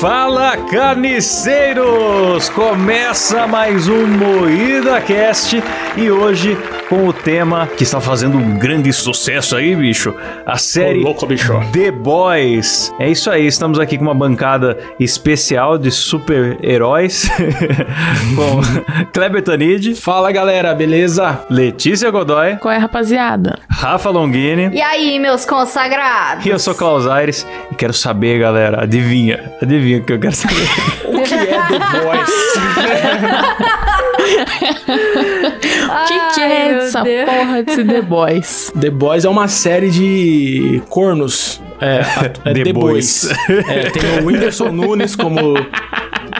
Fala carniceiros! Começa mais um Moída Cast e hoje com o tema que está fazendo um grande sucesso aí, bicho. A série louco, bicho. The Boys. É isso aí, estamos aqui com uma bancada especial de super-heróis com Kleber Tanid, Fala galera, beleza? Letícia Godoy, Qual é, rapaziada? Rafa Longini. E aí, meus consagrados? E eu sou Klaus Aires e quero saber, galera, adivinha, adivinha o que eu quero saber. O que é The Boys? Que, que é essa porra desse The Boys? The Boys é uma série de cornos. É, é The The, Boys. Boys. É, tem o Whindersson Nunes como,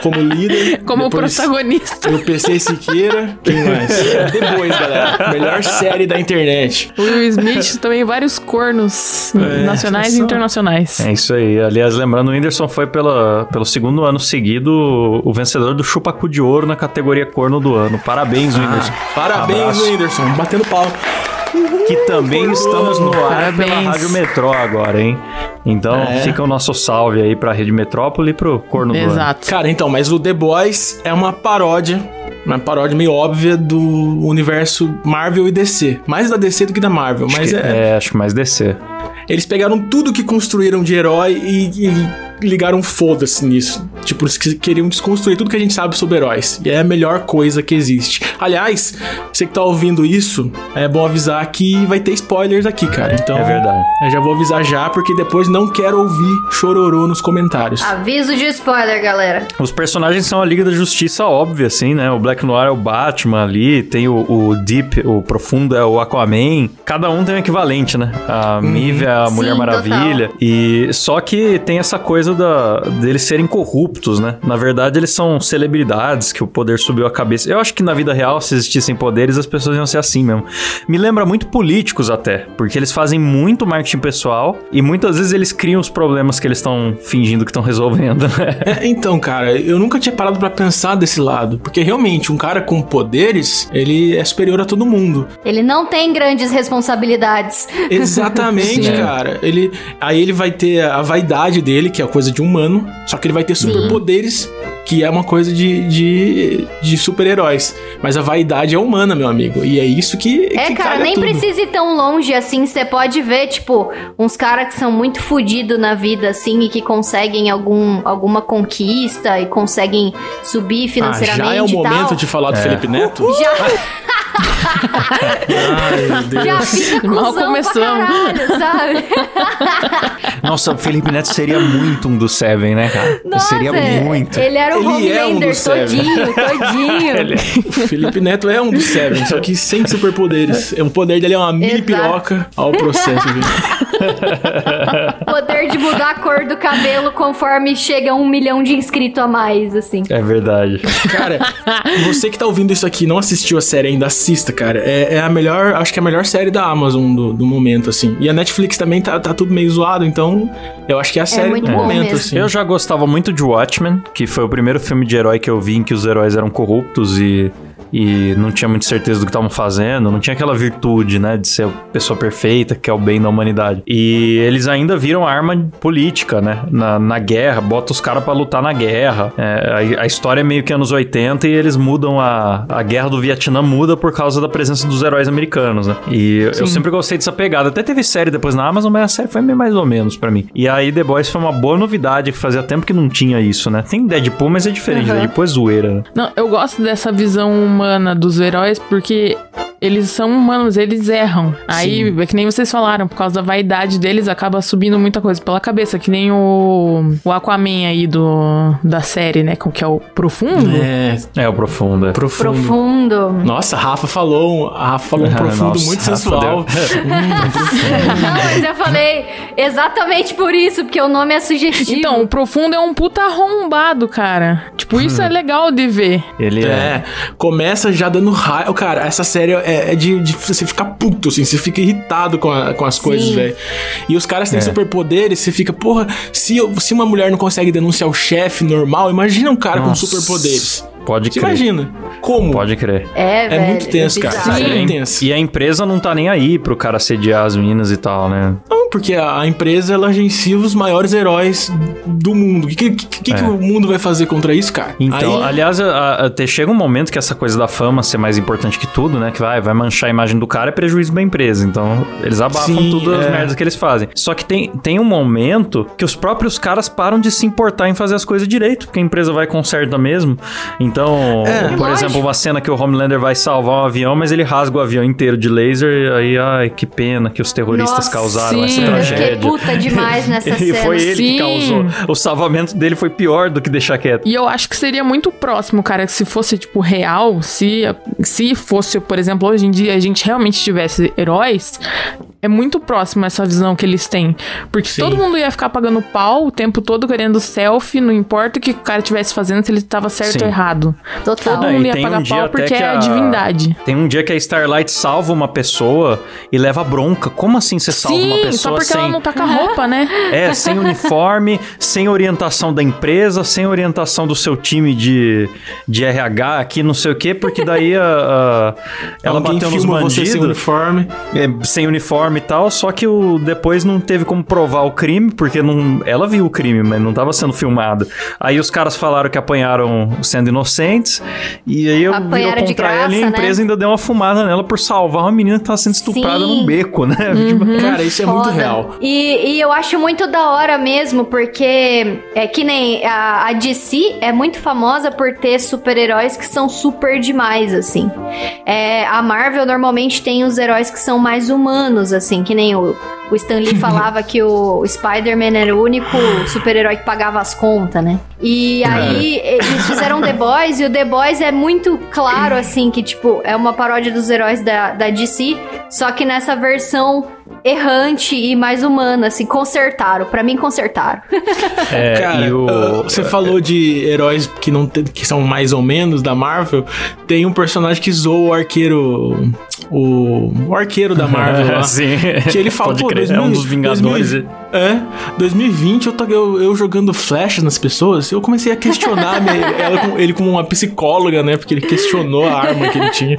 como líder. Como depois protagonista. O PC Siqueira. Quem mais? É Boys, galera. Melhor série da internet. O Will Smith também vários cornos É, nacionais e só- internacionais. É isso aí. Aliás, lembrando, o Whindersson foi pela, pelo segundo ano seguido o vencedor do Chupacu de Ouro na categoria Corno do Ano. Parabéns, Whindersson. Parabéns, Abraço. Whindersson. Batendo pau. Que também estamos no ar pela Parabéns. Rádio Metrô agora, hein? Então É. fica o nosso salve aí pra Rede Metrópole e pro Corno do. Exato. Cara, então, mas o The Boys é uma paródia. Uma paródia meio óbvia do universo Marvel e DC. Mais da DC do que da Marvel. Acho Mas que- é, é, acho que mais descer. Eles pegaram tudo que construíram de herói e, e ligaram foda-se nisso. Tipo, eles que- queriam desconstruir tudo que a gente sabe sobre heróis. E é a melhor coisa que existe. Aliás, você que tá ouvindo isso, é bom avisar que vai ter spoilers aqui, cara. Então, É verdade. Eu já vou avisar já, porque depois não quero ouvir chororô nos comentários. Aviso de spoiler, galera. Os personagens são a Liga da Justiça óbvia, assim, né? O Black Noir é o Batman ali, tem o, o Deep, o Profundo é o Aquaman. Cada um tem um equivalente, né? A Mive é a Sim, Mulher Maravilha. E só que tem essa coisa da, deles serem corruptos, né? Na verdade, eles são celebridades que o poder subiu a cabeça. Eu acho que na vida real, se existissem poderes, as pessoas iam ser assim mesmo. Me lembra muito políticos até, porque eles fazem muito marketing pessoal e muitas vezes eles criam os problemas que eles estão fingindo que estão resolvendo, né? É, então, cara, eu nunca tinha parado pra pensar desse lado. Porque realmente, um cara com poderes, ele é superior a todo mundo. Ele não tem grandes responsabilidades. Exatamente, Sim. cara. Ele, aí ele vai ter a vaidade dele, que é a coisa de humano, só que ele vai ter superpoderes, que é uma coisa de, de, de super-heróis. Mas a vaidade é humana, meu amigo. E é isso que. É, que cara, caga nem tudo. precisa ir tão longe assim. Você pode ver, tipo, uns caras que são muito fodidos na vida, assim, e que conseguem algum, alguma conquista e conseguem subir Ah, financeiramente já é o e momento tal. de falar do É. Felipe Neto? Já, Ai, meu Deus. já fica Mal começamos. caralho, sabe? Nossa, o Felipe Neto seria muito um do Seven, né, cara? Nossa, seria muito. ele era o Ele é um Homelander do Seven. todinho, todinho. O Felipe Neto é um dos Seven, só que sem superpoderes. O poder dele é uma mini Exato. piroca. Olha o processo aqui. Poder de mudar a cor do cabelo conforme chega a um milhão de inscritos a mais, assim. É verdade. Cara, você que tá ouvindo isso aqui e não assistiu a série ainda, assista, cara. É, é a melhor, acho que é a melhor série da Amazon do, do momento, assim. E a Netflix também tá, tá tudo meio zoado, então eu acho que é a série muito do momento, mesmo. assim. Eu já gostava muito de Watchmen, que foi o primeiro filme de herói que eu vi em que os heróis eram corruptos e, e não tinha muita certeza do que estavam fazendo, não tinha aquela virtude, né, de ser a pessoa perfeita, que é o bem da humanidade. E eles ainda viram arma política, né, na, na guerra, bota os caras pra lutar na guerra. É, a, a história é meio que anos 80 e eles mudam a, a guerra do Vietnã muda por causa da presença dos heróis americanos, né? E eu sempre gostei dessa pegada. Até teve série depois na Amazon, mas a série foi meio mais ou menos pra mim. E aí The Boys foi uma boa novidade, que fazia tempo que não tinha isso, né? Tem Deadpool, mas é diferente. Aham. Deadpool é zoeira, né? Não, eu gosto dessa visão humana dos heróis porque eles são humanos, eles erram. Aí, é que nem vocês falaram, por causa da vaidade deles, acaba subindo muita coisa pela cabeça, que nem o, o Aquaman aí do, da série, né? Com que é o Profundo. É, É o profundo. é. profundo. Profundo. Nossa, a Rafa falou, a Rafa falou um profundo Nossa, muito Rafa sensual. Hum. Não, mas eu falei exatamente por isso, porque o nome é sugestivo. Então, o Profundo é um puta arrombado, cara. Tipo, isso é legal de ver. Ele é. É, começa já dando raio. Cara, essa série é, é de, de você ficar puto, assim, você fica irritado com, a- com as coisas, velho. E os caras têm É. superpoderes, você fica, porra, se, eu- se uma mulher não consegue denunciar o chefe normal, imagina um cara Nossa. com superpoderes. Pode Você crer. imagina? Como? Pode crer. É, É velho, muito tenso, cara. bizarro. Sim. E a- tenso. E a empresa não tá nem aí pro cara sediar as minas e tal, né? Não, porque a, empresa ela agencia os maiores heróis do mundo. O que, que, que, que É. o mundo vai fazer contra isso, cara? Então, Aí- aliás, a- a- até chega um momento que essa coisa da fama ser mais importante que tudo, né? Que vai, vai manchar a imagem do cara é prejuízo da empresa. Então, eles abafam Sim, tudo as é. merdas que eles fazem. Só que tem, tem um momento que os próprios caras param de se importar em fazer as coisas direito, porque a empresa vai conserta mesmo. Então, É. por Lógico. exemplo, uma cena que o Homelander vai salvar um avião, mas ele rasga o avião inteiro de laser, e aí, ai, que pena que os terroristas Nossa, causaram essa sim. Eu tragédia. puta demais nessa E cena. foi ele que Sim. causou. O salvamento dele foi pior do que deixar quieto. E eu acho que seria muito próximo, cara, que se fosse, tipo, real, se, se fosse, por exemplo, hoje em dia a gente realmente tivesse heróis, é muito próximo essa visão que eles têm. Porque Sim. todo mundo ia ficar pagando pau o tempo todo querendo selfie, não importa o que o cara estivesse fazendo, se ele tava certo Sim. ou errado. Total. Todo Não, mundo ia um pagar dia pau porque que é a divindade. Tem um dia que a Starlight salva uma pessoa e leva bronca. Como assim você salva uma Sim, pessoa só porque sem... ela não tá com a roupa, né? É, sem uniforme, sem orientação da empresa, sem orientação do seu time de, de RH aqui, não sei o quê, porque daí a, a- ela Alguém bateu nos filma você sem bandidos uniforme. é, sem uniforme e tal, só que o, depois não teve como provar o crime, porque não, ela viu o crime, mas não tava sendo filmado. Aí os caras falaram que apanharam sendo inocentes, e aí eu Apanharam de contra ela e a graça, né? empresa ainda deu uma fumada nela por salvar uma menina que tava sendo estuprada Sim. num beco, né? Cara, isso é muito Foda. real. E, e eu acho muito da hora mesmo, porque é que nem a, a DC é muito famosa por ter super-heróis que são super demais, assim. É, a Marvel normalmente tem os heróis que são mais humanos, assim, que nem o. O Stan Lee falava que o Spider-Man era o único super-herói que pagava as contas, né? E aí eles fizeram The Boys e o The Boys é muito claro, assim, que, tipo, é uma paródia dos heróis da, da DC, só que nessa versão errante e mais humana, assim, consertaram. Pra mim, consertaram. É, Cara, e o... ah, você falou de heróis que não tem- que são mais ou menos da Marvel. Tem um personagem que zoou o arqueiro. O, o arqueiro da Marvel lá. Sim. Que ele fala, Pode pô, crer, 2000, é um dos Vingadores. 2000, é, 2020 eu, tô, eu, eu jogando flechas nas pessoas, eu comecei a questionar minha- ela com- ele como uma psicóloga, né? Porque ele questionou a arma que ele tinha.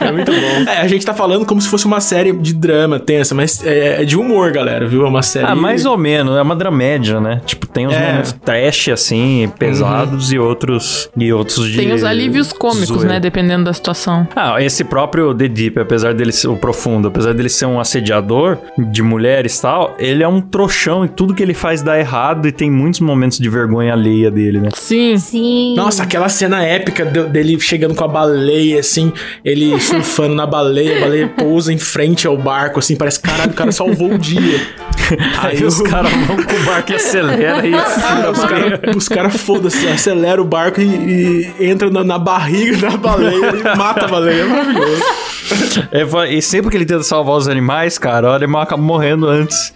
É muito bom. É, a gente tá falando como se fosse uma série de drama tensa, mas é, é de humor, galera, viu? É uma série. Ah, mais ou menos, é uma dramédia, né? Tipo, tem uns É. momentos trash, assim, pesados e outros e outros de Tem os alívios cômicos, zoeira. né? Dependendo da situação. Ah, esse próprio The Deep, apesar dele ser o profundo, apesar dele ser um assediador de mulheres e tal, ele é um trouxão e tudo que ele faz dá errado e tem muitos momentos de vergonha alheia dele, né? Sim. Sim. Nossa, aquela cena épica de- dele chegando com a baleia, assim, ele surfando na baleia, a baleia pousa em frente ao barco, assim, parece, caralho, o cara salvou o dia. Aí os caras vão com o barco e acelera e Os caras cara, foda-se, acelera o barco e, e entra na, na barriga da baleia e mata a baleia. É maravilhoso. É, e sempre que ele tenta salvar os animais, cara, o animal acaba morrendo antes.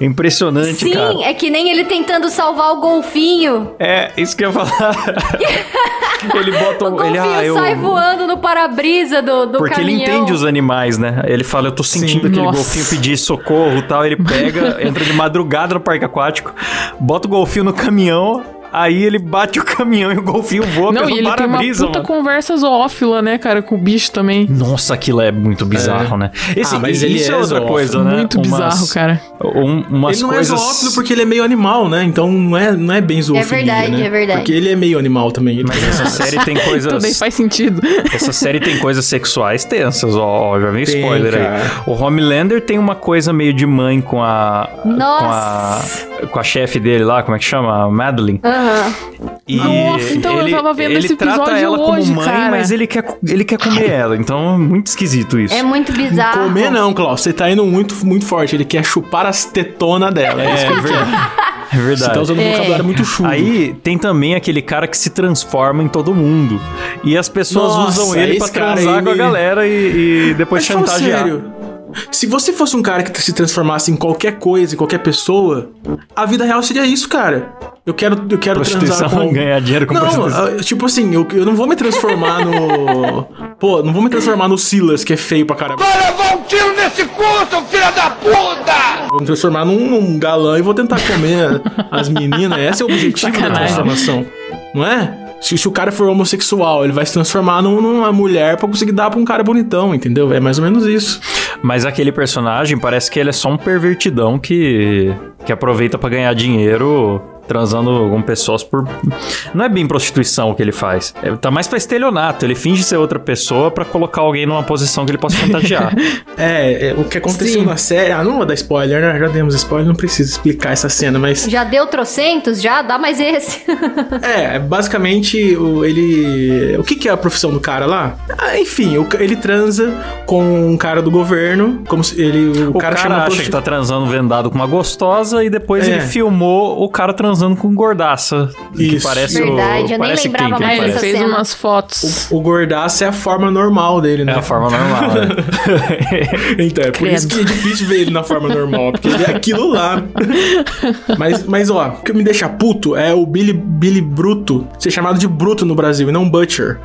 Impressionante, Sim, cara. é que nem ele tentando salvar o golfinho. É, isso que eu ia falar. ele bota O um. golfinho Ele, ah, eu. sai voando no para-brisa do, do Porque caminhão. ele entende os animais, né? Ele fala, eu tô sentindo aquele Nossa. golfinho pedir socorro e tal. Ele pega, entra de madrugada no parque aquático, bota o golfinho no caminhão, aí ele bate o caminhão e o golfinho voa Não, pelo e ele tem uma puta mano. conversa zoófila, né, cara, com o bicho também. Nossa, aquilo é muito bizarro, né? Esse, Ah, mas ele isso é, é outra zoófilo. coisa, né? Muito Umas- bizarro, cara. um- umas ele não coisas... é zoófilo porque ele é meio animal, né? Então não é, não é bem zoofilia, verdade, né? é verdade. Porque ele é meio animal também. Mas essa série tem Também coisas... faz sentido. Essa série tem coisas sexuais tensas, ó, ó, já vem Tem, spoiler aí. cara. O Homelander tem uma coisa meio de mãe com a... Nossa. Com a, com a chefe dele lá, como é que chama? A Madeline. Aham. E Nossa, então eu ele, tava vendo ele esse trata episódio ela como hoje, mãe, cara. mas ele quer, ele quer comer ela. Então é muito esquisito isso. É muito bizarro. Comer não, Klaus. Você tá indo muito, muito forte. Ele quer chupar as tetonas dela. É, ele quer. É verdade. Você tá usando um É. vocabulário muito chulo. Aí tem também aquele cara que se transforma em todo mundo. E as pessoas Nossa, usam ele pra transar aí com a galera e, e depois Mas chantagear. sério. Se você fosse um cara que se transformasse em qualquer coisa, em qualquer pessoa, a vida real seria isso, cara. Eu quero, eu quero transar com... ganhar dinheiro com Não, ah, tipo assim, eu, eu não vou me transformar no... Pô, não vou me transformar no Silas, que é feio pra caramba. Vai levar um tiro nesse cu, seu filho da puta! Vou me transformar num, num galã e vou tentar comer as meninas. Esse é o objetivo da Sacanagem. transformação. Não é? Se, se o cara for homossexual, ele vai se transformar num- numa mulher pra conseguir dar pra um cara bonitão, entendeu? É mais ou menos isso. Mas aquele personagem parece que ele é só um pervertidão que, que aproveita pra ganhar dinheiro transando com pessoas por. Não é bem prostituição o que ele faz. É, tá mais pra estelionato. Ele finge ser outra pessoa pra colocar alguém numa posição que ele possa chantagear. É, é, o que aconteceu Sim. na série. Ah, não vou dar spoiler, né? Já demos spoiler, não precisa explicar essa cena, mas. Já deu trocentos? Já? Dá mais esse. É, basicamente, o, ele. O que, que é a profissão do cara lá? Ah, enfim, o ele transa com um cara do governo, como se ele. O, O cara, chama acha prosti- que tá transando vendado com uma gostosa e depois É. ele filmou o cara transando com gordaça. Que Isso. parece Verdade, o, eu nem parece lembrava quem que É, mais ele dessa fez cena. umas fotos. O gordaço é a forma normal dele, né? É a forma normal, né? Então, é por Credo. isso que é difícil ver ele na forma normal, porque ele é aquilo lá. mas, mas, ó, o que me deixa puto é o Billy, Billy Bruto ser chamado de Bruto no Brasil e não Butcher.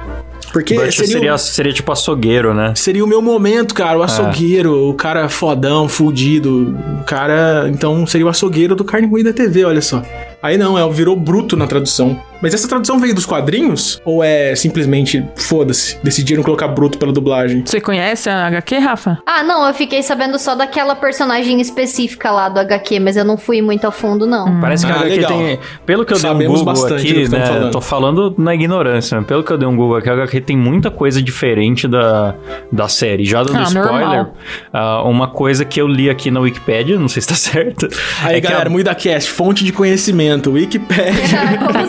Porque Butcher seria, seria, o- seria tipo açougueiro, né? seria o meu momento, cara, o açougueiro, o cara fodão, fudido, o cara... Então, seria o açougueiro do Carne Moída TV, olha só. Aí não, é, virou Bruto na tradução. Mas essa tradução veio dos quadrinhos? Ou é simplesmente, foda-se, decidiram colocar Bruto pela dublagem? Você conhece a HQ, Rafa? Ah, não, eu fiquei sabendo só daquela personagem específica lá do HQ, mas eu não fui muito a fundo, não. Parece que Ah, a HQ legal. tem. Pelo que eu Sabemos dei um Google bastante aqui, né? falando. Tô falando na ignorância, mas pelo que eu dei um Google aqui, a HQ tem muita coisa diferente da, da série. Já dando Ah, spoiler, ah, uma coisa que eu li aqui na Wikipedia, não sei se tá certo. Aí, é que a- galera, MuidaCast, fonte de conhecimento, Wikipedia. Como É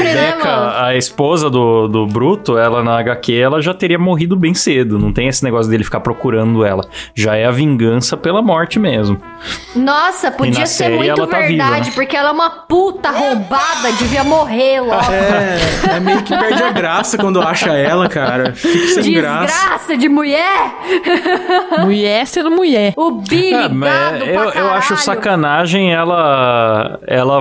a né, mano? a esposa do, do Bruto, ela na HQ, ela já teria morrido bem cedo. Não tem esse negócio dele ficar procurando ela. Já é a vingança pela morte mesmo. Nossa, podia ser série muito ela tá viva, verdade, né? porque ela é uma puta roubada, devia morrer logo. É, é meio que perde a graça quando acha ela, cara. Fica sem graça. Desgraça de mulher! Mulher sendo mulher. O Billy Ah, gado pra eu, eu acho sacanagem ela. ela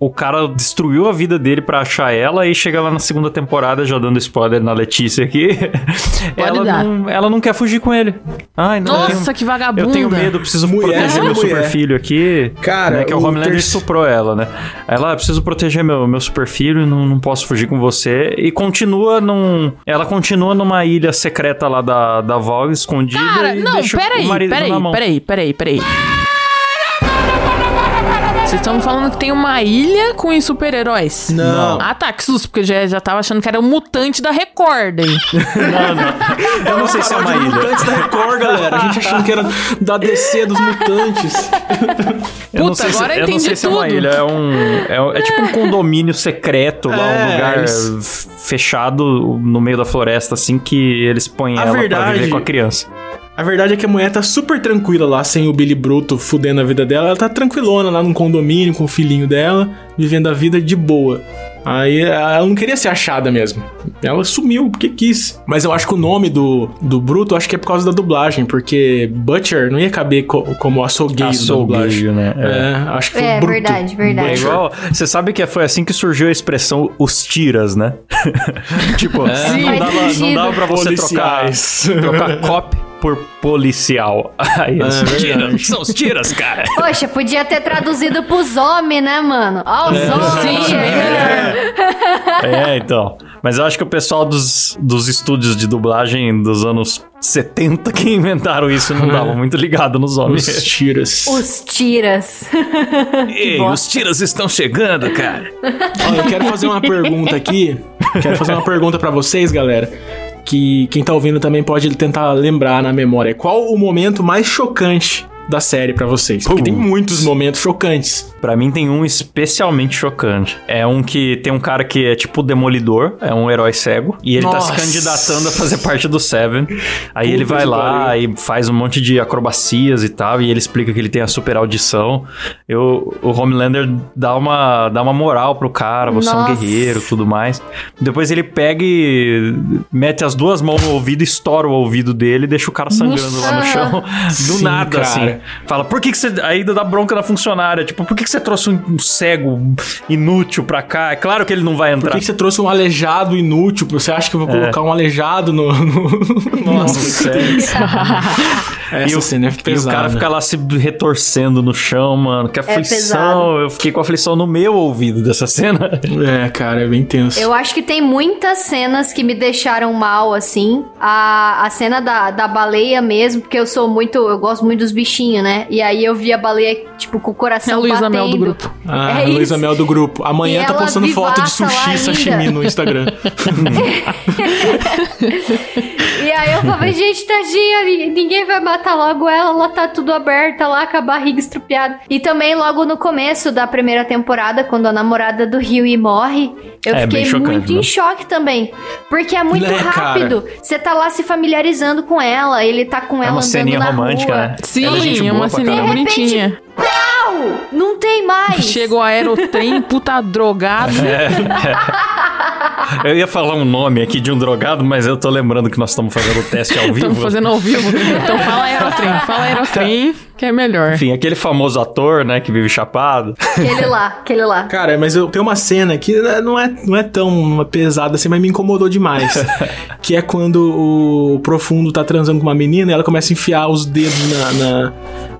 o cara destruiu a vida dele pra achar ela e chega lá na segunda temporada, já dando spoiler na Letícia aqui. ela, dar. não, ela não quer fugir com ele. Ai, não, eu Nossa, tenho- que vagabunda. Eu tenho medo, preciso Mulher proteger é meu mulher. super filho aqui. Cara, né, que o o Homelander estuprou ela, né? Ela, "Ah, preciso proteger meu, meu super filho, não, não posso fugir com você. E continua num. Ela continua numa ilha secreta lá da, da Vogue, escondida. Cara, e não, deixa peraí, o marido peraí, na mão. peraí, peraí, peraí. Vocês estão falando que tem uma ilha com super-heróis? Não. Ah, tá, que susto, porque eu já, já tava achando que era um mutante da Record aí. Não, não. Eu não sei se é uma ilha. Mutantes da Record, galera. A gente achando que era da DC dos mutantes. Eu não Puta, sei se, agora eu eu não entendi sei se é uma tudo. ilha, é um. É, é tipo um condomínio secreto lá, um É, lugar eles- fechado no meio da floresta, assim, que eles põem A ela pra verdade- viver com a criança. A verdade é que a mulher tá super tranquila lá, sem o Billy Bruto fudendo a vida dela. Ela tá tranquilona lá num condomínio com o filhinho dela, vivendo a vida de boa. Aí ela não queria ser achada mesmo. Ela sumiu porque quis. Mas eu acho que o nome do, do Bruto, acho que é por causa da dublagem, porque Butcher não ia caber co- como açougueiro da dublagem. Açougueio, né? É. É, acho que foi É, Bruto. verdade, verdade. É Butcher. igual. Você sabe que foi assim que surgiu a expressão os tiras, né? tipo, Sim, não, dava, não dava pra você trocar, trocar cop por policial. Aí, os verdade. tiras, são os tiras, cara. Poxa, podia ter traduzido pros homens, né, mano? Ó, os homens Sim, chegando. É, então. Mas eu acho que o pessoal dos, dos estúdios de dublagem dos anos 70 que inventaram isso não dava muito ligado nos Os homens. tiras. Os tiras. Ei, os tiras estão chegando, cara. Ó, eu quero fazer uma pergunta aqui. Quero fazer uma pergunta pra vocês, galera. Que quem tá ouvindo também pode tentar lembrar na memória. Qual o momento mais chocante da série pra vocês? Porque tem muitos momentos chocantes. Pra mim tem um especialmente chocante. É um que tem um cara que é tipo Demolidor, é um herói cego, e ele Nossa. tá se candidatando a fazer parte do Seven. Aí ele vai lá e faz um monte de acrobacias e tal, e ele explica que ele tem a super audição. Eu, o Homelander dá uma, dá uma moral pro cara, você é um Nossa. guerreiro tudo mais. Depois ele pega e mete as duas mãos no ouvido, estoura o ouvido dele e deixa o cara sangrando lá no Nossa. chão. Do Sim, nada, cara. assim. Fala, por que, que você. Aí dá bronca na funcionária. Tipo, por que, que você trouxe um, um cego inútil pra cá? É claro que ele não vai Por entrar. que, que você trouxe um aleijado inútil? Você acha que eu vou colocar um aleijado no. no... Nossa, sério. Essa e o, cena é e o pesada. cara fica lá se retorcendo no chão, mano. Que aflição. pesado. eu fiquei com aflição no meu ouvido dessa cena. É, cara, é bem tenso. Eu acho que tem muitas cenas que me deixaram mal, assim. A, a cena da, da baleia mesmo, porque eu sou muito. Eu gosto muito dos bichinhos, né? E aí eu vi a baleia, tipo, com o É coração Luísa batendo. Mel do grupo. Ah, é a Luísa isso. Mel do grupo. Amanhã E tá postando foto de sushi e sashimi no Instagram. E aí eu falei, gente, tadinha, ni- ninguém vai matar logo ela, ela tá tudo aberta lá, com a barriga estrupiada. E também logo no começo da primeira temporada, quando a namorada do Huey morre, eu É, fiquei chocante, muito né? em choque também. Porque é muito cara? rápido. Você tá lá se familiarizando com ela, ele tá com É ela uma andando ceninha na romântica, rua. né? Sim, é gente é uma ceninha bonitinha. Au! Não tem mais! Chegou o aerotrem, puta drogado. Eu ia falar um nome aqui de um drogado, mas eu tô lembrando que nós estamos fazendo o teste ao vivo. Estamos fazendo ao vivo. Então fala aerotrem, fala aerotrem, que é melhor. Enfim, aquele famoso ator, né, que vive chapado. Aquele lá, aquele lá. Cara, mas eu tenho uma cena que né, não é, não é tão pesada assim, mas me incomodou demais. que é quando o Profundo tá transando com uma menina e ela começa a enfiar os dedos na, na-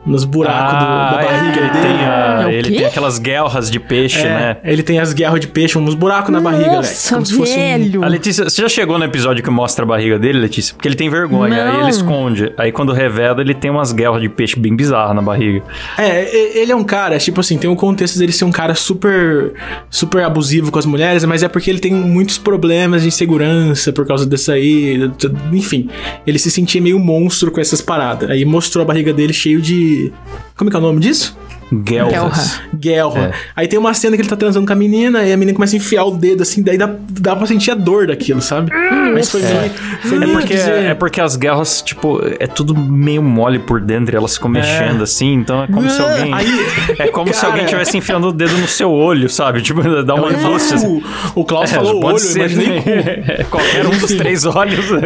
nos buracos do- da barriga ele dele. tem, a- É o ele quê? tem aquelas guerras de peixe, É, né? Ele tem as guerras de peixe, uns buracos na barriga, Alex. Nossa, Como se fosse um- velho. A Letícia, você já chegou no episódio que mostra a barriga dele, Letícia? Porque ele tem vergonha, Não. aí ele esconde. Aí quando revela, ele tem umas guerras de peixe bem bizarras na barriga. É, ele é um cara, tipo assim, tem um contexto dele ser um cara super super abusivo com as mulheres, mas é porque ele tem muitos problemas de insegurança por causa dessa aí, enfim. Ele se sentia meio monstro com essas paradas. Aí mostrou a barriga dele cheio de que como é que é o nome disso? Guerras. Guerra. É. Aí tem uma cena que ele tá transando com a menina e a menina começa a enfiar o dedo assim, daí dá, dá pra sentir a dor daquilo, sabe? Mas foi meio, foi É meio porque, dizer- é porque as guerras, tipo, é tudo meio mole por dentro, e elas ficam mexendo assim, então é como se alguém. Aí- é como se Cara. alguém tivesse enfiando o dedo no seu olho, sabe? Tipo, dá uma angústia. assim. O Klaus É, falou pode olho, eu ser, imaginei né? Qualquer um dos três olhos.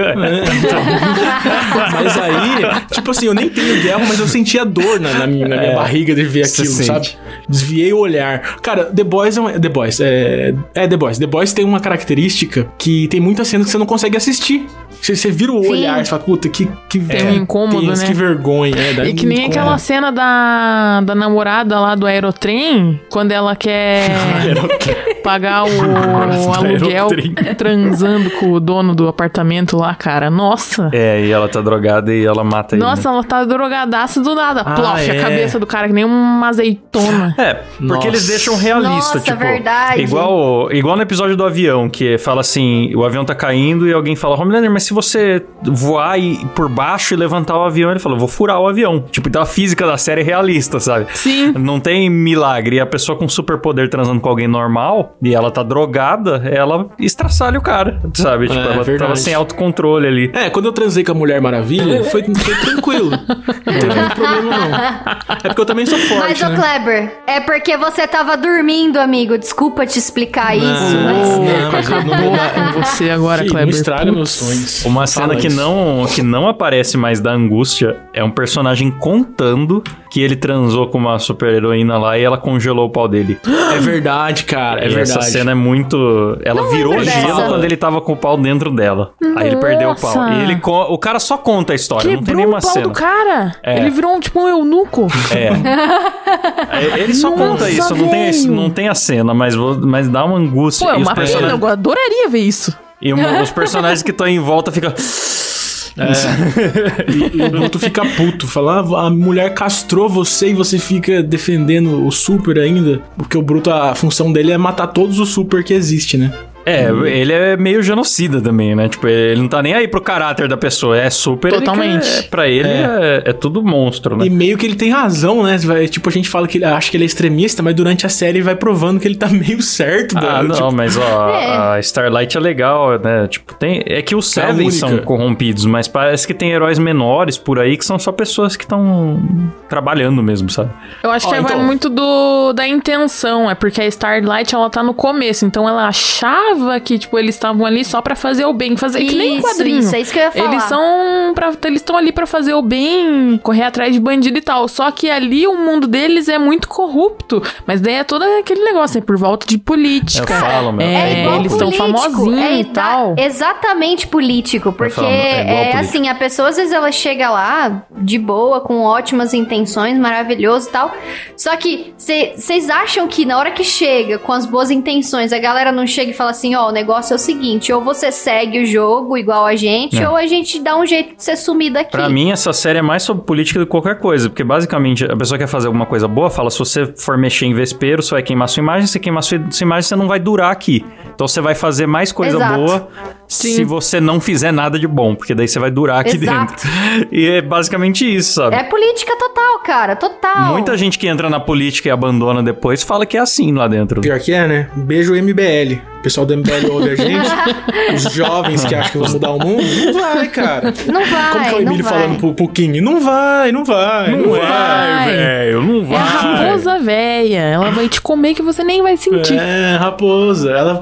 Mas aí, tipo assim, eu nem tenho guerra, mas eu sentia dor na, na minha, na minha É, barriga de ver aquilo, sente. sabe? Desviei o olhar. Cara, The Boys é um, The Boys, é, é The Boys. The Boys tem uma característica que tem muitas cenas que você não consegue assistir. Você, você vira o Sim. olhar, você fala, puta, que, que um incômodo, tenso, né? Que vergonha. É, E que nem aquela incômodo. cena da, da namorada lá do aerotrem, quando ela quer pagar o do aluguel aerotrem. transando com o dono do apartamento lá, cara. Nossa. É, e ela tá drogada e ela mata ele. Nossa, ela tá drogadaça do nada. Ah, Plof, é. a cabeça do cara que nem uma azeitona. É, porque Nossa. eles deixam realista, Nossa, tipo. verdade. Igual, igual no episódio do avião, que fala assim: o avião tá caindo e alguém fala, Homelander, mas se você voar e, por baixo e levantar o avião, ele fala, vou furar o avião. Tipo, então a física da série é realista, sabe? Sim. Não tem milagre. E a pessoa com superpoder transando com alguém normal e ela tá drogada, ela estraçalha o cara, sabe? Tipo, É, ela verdade. tava sem autocontrole ali. É, quando eu transei com a Mulher Maravilha, foi, foi tranquilo. Não teve muito problema, não. É porque eu também sou forte, Mas, ô né? Kleber, é porque você tava dormindo, amigo. Desculpa te explicar isso, mas... não, Não, mas eu não- acabou com você agora, Que Kleber. não estraga meus sonhos. Uma Fala cena que isso. não, que não aparece mais da angústia é um personagem contando que ele transou com uma super-heroína lá e ela congelou o pau dele. É verdade, cara. É e verdade. essa cena é muito. Ela virou lembro gelo dessa. quando ele tava com o pau dentro dela. Aí ele perdeu o pau. Nossa. E ele co- o cara só conta a história, não tem Quebrou nenhuma o pau cena. do cara. É. Ele virou um, tipo um eunuco. É. É, Ele só Nossa, conta isso, não tem, velho. não tem a cena, mas, vou- mas dá uma angústia. Pô, é uma pena. personagens, Eu adoraria ver isso. e uma- os personagens que estão em volta ficam. E, e o Bruto fica puto. Fala, ah, a mulher castrou você e você fica defendendo o super ainda. Porque o Bruto, a função dele é matar todos os super que existe, né? É, ele é meio genocida também, né? Tipo, ele não tá nem aí pro caráter da pessoa. É super. ele Totalmente. quer- pra ele é. é tudo monstro, né? E meio que ele tem razão, né? Vai- tipo, a gente fala que ele acha que ele é extremista, mas durante a série vai provando que ele tá meio certo. Ah, né? não, Tipo, mas ó, É. a Starlight é legal, né? Tipo, tem. É que os Seven única. são corrompidos, mas parece que tem heróis menores por aí que são só pessoas que estão trabalhando mesmo, sabe? Eu acho Ó, que vai então- muito do, da intenção. É porque a Starlight, ela tá no começo. Então ela é que, tipo, eles estavam ali só pra fazer o bem. Fazer que nem Isso, quadrinho. isso, é isso que eu ia falar. Eles são. Pra, eles estão ali pra fazer o bem, correr atrás de bandido e tal. Só que ali o mundo deles é muito corrupto. Mas daí é todo aquele negócio, é por volta de política. Eu falo, meu. É, É igual eles são político, famosinhos é e ida- tal. Exatamente político, porque falando, é é, assim, a pessoa às vezes ela chega lá de boa, com ótimas intenções, maravilhoso e tal. Só que vocês acham que na hora que chega com as boas intenções, a galera não chega e fala assim, ó, o negócio é o seguinte, ou você segue o jogo igual a gente, É. ou a gente dá um jeito de ser sumido aqui. Pra mim, essa série é mais sobre política do que qualquer coisa. Porque basicamente, a pessoa quer fazer alguma coisa boa, fala: se você for mexer em vespeiro, você vai queimar sua imagem. Se queimar sua, sua imagem, você não vai durar aqui. Então você vai fazer mais coisa Exato. boa se você não fizer nada de bom. Porque daí você vai durar aqui Exato. dentro. E é basicamente isso, sabe? É política total, cara, total. Muita gente que entra na política e abandona depois fala que é assim lá dentro. Pior que é, né? Beijo MBL. O pessoal do MBL ouve a gente. Os jovens que acham que vão mudar o mundo. Não vai, cara. Não vai, Como que é o Emílio falando pro, pro King? Não vai, não vai, não, Não vai. velho, não É vai. a raposa véia. Ela vai te comer que você nem vai sentir. É, raposa. Ela,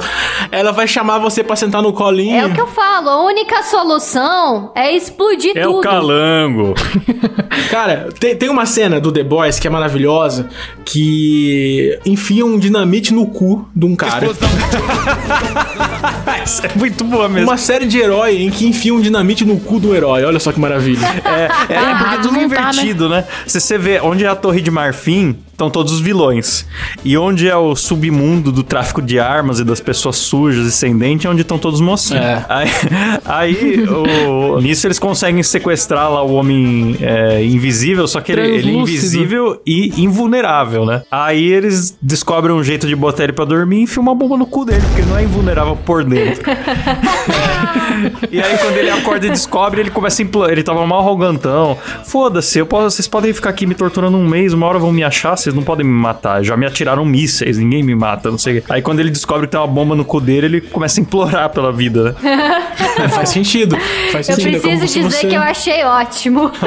ela vai chamar você pra sentar no colinho. É o que eu falo, a única solução é explodir É tudo. o calango. Cara, tem, tem uma cena do The Boys que é maravilhosa, que enfia um dinamite no cu de um cara. Isso é muito boa mesmo. Uma série de herói em que enfia um dinamite no cu do herói. Olha só que maravilha. É, é, porque é tudo não tá, invertido, né? Se você vê onde é a Torre de Marfim, estão todos os vilões. E onde é o submundo do tráfico de armas e das pessoas sujas e sem dente, é onde estão todos os mocinhos. É. Aí, aí o- nisso eles conseguem sequestrar lá o homem é, invisível, só que ele, ele é invisível e invulnerável, né? Aí eles descobrem um jeito de botar ele pra dormir e enfiam uma bomba no cu dele, porque ele não é invulnerável por dentro. E aí, quando ele acorda e descobre, ele começa a implorar. Ele tava mal arrogantão. Foda-se, posso, vocês podem ficar aqui me torturando um mês, uma hora vão me achar, vocês não podem me matar. Já me atiraram mísseis, ninguém me mata, não sei o quê. Aí, quando ele descobre que tem uma bomba no cu dele, ele começa a implorar pela vida, né? É, faz sentido. Faz Eu sentido. é como preciso se dizer você- que eu achei ótimo.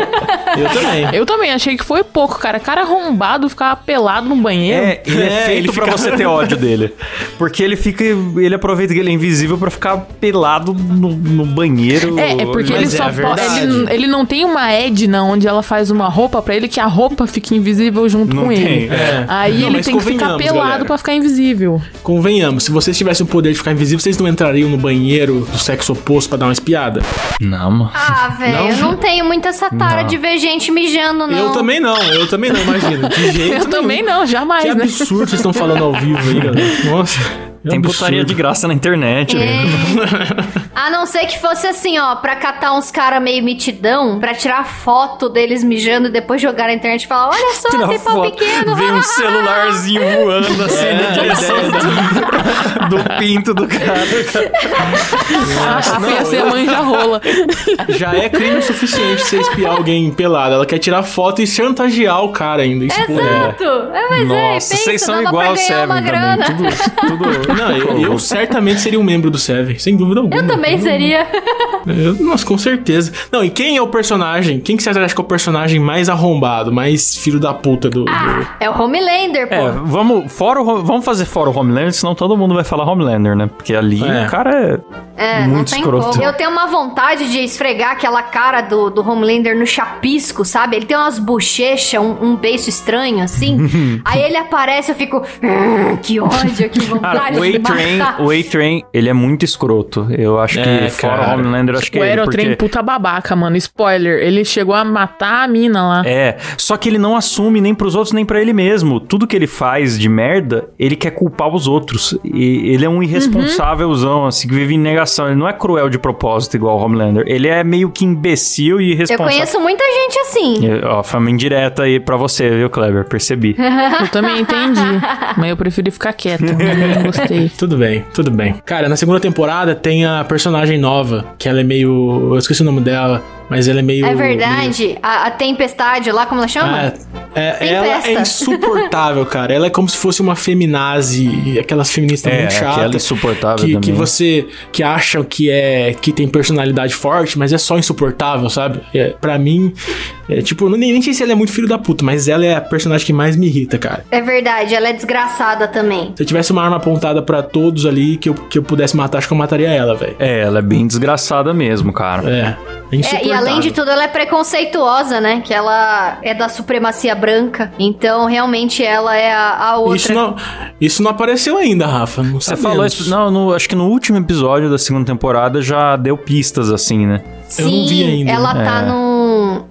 Eu também. Eu também achei que foi pouco, cara. Cara arrombado ficar pelado no banheiro. É, ele é, É, feito ele pra fica- você ter ódio dele. Porque ele fica. Ele aproveita que ele é invisível pra ficar pelado no, no banheiro. É, é porque ele é só a pode. Ele, ele não tem uma Edna onde ela faz uma roupa pra ele que a roupa fique invisível junto Não com tem, ele. É. Aí Não, ele tem que ficar pelado pra ficar invisível. Convenhamos, se vocês tivessem o poder de ficar invisível, vocês não entrariam no banheiro do sexo oposto pra dar uma espiada? Não, mano. Ah, velho, Não? eu não tenho muita essa tara Não. de ver gente mijando, não. Eu também não, eu também não, imagino. De jeito Eu também não, jamais, Que né? absurdo vocês estão falando ao vivo aí, galera. Nossa. é um Tem absurdo. putaria de graça na internet, né? A não ser que fosse assim, ó, pra catar uns cara meio mitidão, pra tirar foto deles mijando e depois jogar na internet e falar: olha só, Tira tem pau foto, pequeno. Vem um celularzinho voando assim É, na direção do, do pinto do cara. A não, Fia ser a manja rola. Já é crime o suficiente você espiar alguém pelado. Ela quer tirar foto e chantagear o cara ainda. É. Exato. É, mas é, Nossa, pensa, vocês são igual ao Seven uma também. grana. Tudo, tudo. Não, eu, eu certamente seria um membro do Seven, sem dúvida alguma. Eu também seria. Eu- nossa, com certeza. Não, e quem é o personagem? Quem que você acha que é o personagem mais arrombado, mais filho da puta do. do- É o Homelander, pô. É, vamos, fora o, vamos fazer fora o Homelander, senão todo mundo vai falar Homelander, né? Porque ali É. o cara É, é não muito tem escroto. como. Eu tenho uma vontade de esfregar aquela cara do, do Homelander no chapisco, sabe? Ele tem umas bochechas, um, um beiço estranho, assim. Aí ele aparece, eu fico. "Ah, Que ódio, que vontade Cara, o de A-Train, matar. o A-Train, ele é muito escroto. Eu acho que É, fora cara. o Homelander, eu acho que O é ele, Aerotrem porque... puta babaca, mano. Spoiler. Ele chegou a matar a mina lá. É, só que ele não assume nem pros outros, nem pra ele mesmo. Tudo que ele faz de merda, ele quer culpar os outros. E ele é um irresponsávelzão, assim, que vive em negação. Ele não é cruel de propósito igual o Homelander. Ele é meio que imbecil e Eu irresponsável. conheço muita gente assim. E, Ó, foi uma indireta aí pra você, viu, Kleber? Percebi. Eu também entendi. mas eu preferi ficar quieto. Eu não gostei. Tudo bem, tudo bem. Cara, na segunda temporada tem a personagem nova, que ela é meio. Eu esqueci o nome dela, mas ela é meio. É verdade. A, a tempestade lá, como ela chama? meio- É, é, ela é insuportável, cara. Ela é como se fosse uma feminazi, aquelas feministas É, muito aquela chatas. insuportável Que, que você que acham que é que tem personalidade forte, mas é só insuportável, sabe? É, para mim, É, tipo, eu nem, nem sei se ela é muito filho da puta, mas ela é a personagem que mais me irrita, cara. É verdade, ela é desgraçada também. Se eu tivesse uma arma apontada pra todos ali que eu, que eu pudesse matar, acho que eu mataria ela, velho. É, ela é bem desgraçada mesmo, cara. É. É, É, e além de tudo, ela é preconceituosa, né? Que ela é da supremacia branca. Então, realmente, ela é a, a outra. Isso não, isso não apareceu ainda, Rafa. Não Você falou isso. Não, no- acho que no último episódio da segunda temporada já deu pistas assim, né? eu não vi ainda. Ela tá É.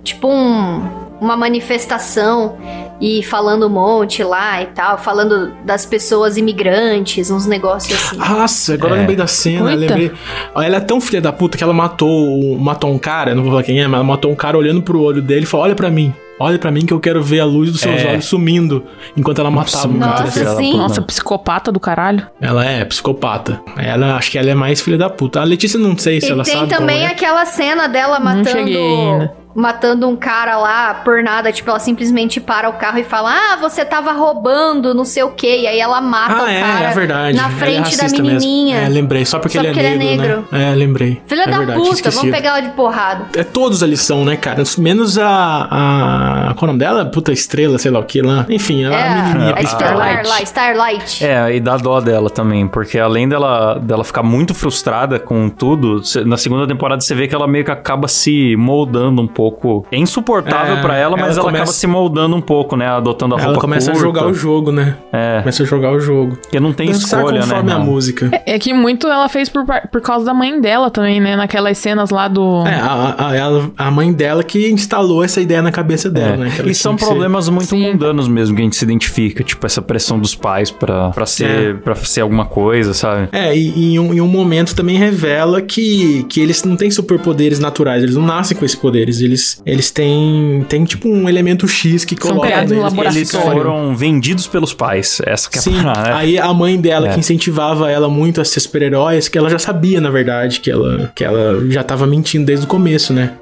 Tipo um. Uma manifestação e falando um monte lá e tal, falando das pessoas imigrantes, uns negócios assim. Nossa, agora É. eu lembrei da cena, Coita. lembrei. Ela é tão filha da puta que ela matou, matou um cara, não vou falar quem é, mas ela matou um cara olhando pro olho dele e falou: Olha pra mim, olha pra mim que eu quero ver a luz dos seus É. olhos sumindo enquanto ela matava o cara. Nossa, sim. puta. Nossa, psicopata do caralho. Ela é psicopata. Ela, acho que ela é mais filha da puta. A Letícia não sei se E ela tem sabe também como é. aquela cena dela Não cheguei matando. Matando um cara lá por nada, tipo, ela simplesmente para o carro e fala: Ah, você tava roubando, não sei o quê. E aí ela mata Ah, o é, cara é verdade. na Ela é frente da racista menininha. Mesmo. É, lembrei. Só porque, Só ele, porque é ele é negro, negro. né? É, lembrei. Filha é da verdade, puta, vamos pegar ela de porrada. É todos eles são, né, cara? Menos a. a qual é o nome dela? Puta estrela, sei lá o que lá. Enfim, a É, menininha a. Starlight. lá, Starlight. É, e dá dó dela também, porque além dela, dela ficar muito frustrada com tudo, na segunda temporada você vê que ela meio que acaba se moldando um pouco. É insuportável É, pra ela, mas ela ela, começa- acaba se moldando um pouco, né? Adotando a roupa Ela começa curta. a jogar o jogo, né? É, Começa a jogar o jogo. porque não tem Dançar escolha, conforme né? a não. música. É que muito ela fez por, por causa da mãe dela também, né? Naquelas cenas lá do. É, a, a, ela- a mãe dela que instalou essa ideia na cabeça dela, É. né? E são que ser- problemas muito Sim. mundanos mesmo que a gente se identifica, tipo essa pressão dos pais pra, pra, ser, pra ser alguma coisa, sabe? É, e, e em, um, em um momento também revela que, que eles não têm superpoderes naturais, eles não nascem com esses poderes, eles, eles têm, têm tipo um elemento X que São coloca criados no neles. laboratório. Eles foram vendidos pelos pais, essa que é Sim, a parada, né? aí a mãe dela, É. que incentivava ela muito a ser super-heróis, que ela já sabia, na verdade, que ela, que ela já tava mentindo desde o começo, né?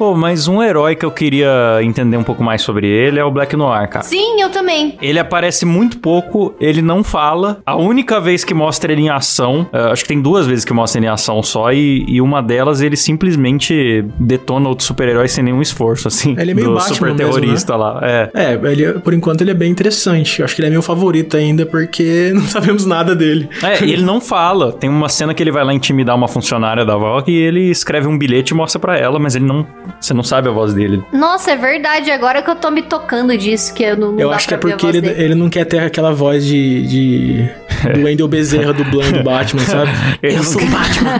Pô, mas um herói que eu queria entender um pouco mais sobre ele é o Black Noir, cara. Sim, eu também. Ele aparece muito pouco, ele não fala. A única vez que mostra ele em ação, eh, acho que tem duas vezes que mostra ele em ação só, e, e uma delas ele simplesmente detona outro super-herói sem nenhum esforço, assim. Ele é meio do Batman super mesmo, terrorista lá. É. É, ele, por enquanto ele é bem interessante. Eu acho que ele é meu favorito ainda, porque não sabemos nada dele. É, e ele não fala. Tem uma cena que ele vai lá intimidar uma funcionária da Vogue e ele escreve um bilhete e mostra pra ela, mas ele não. Você não sabe a voz dele. Nossa, é verdade. Agora que eu tô me tocando disso, que eu não, não Eu dá acho que é porque voz ele, dele. ele não quer ter aquela voz de. de do Wendel Bezerra dublando o Batman, sabe? Ele eu não sou o Batman.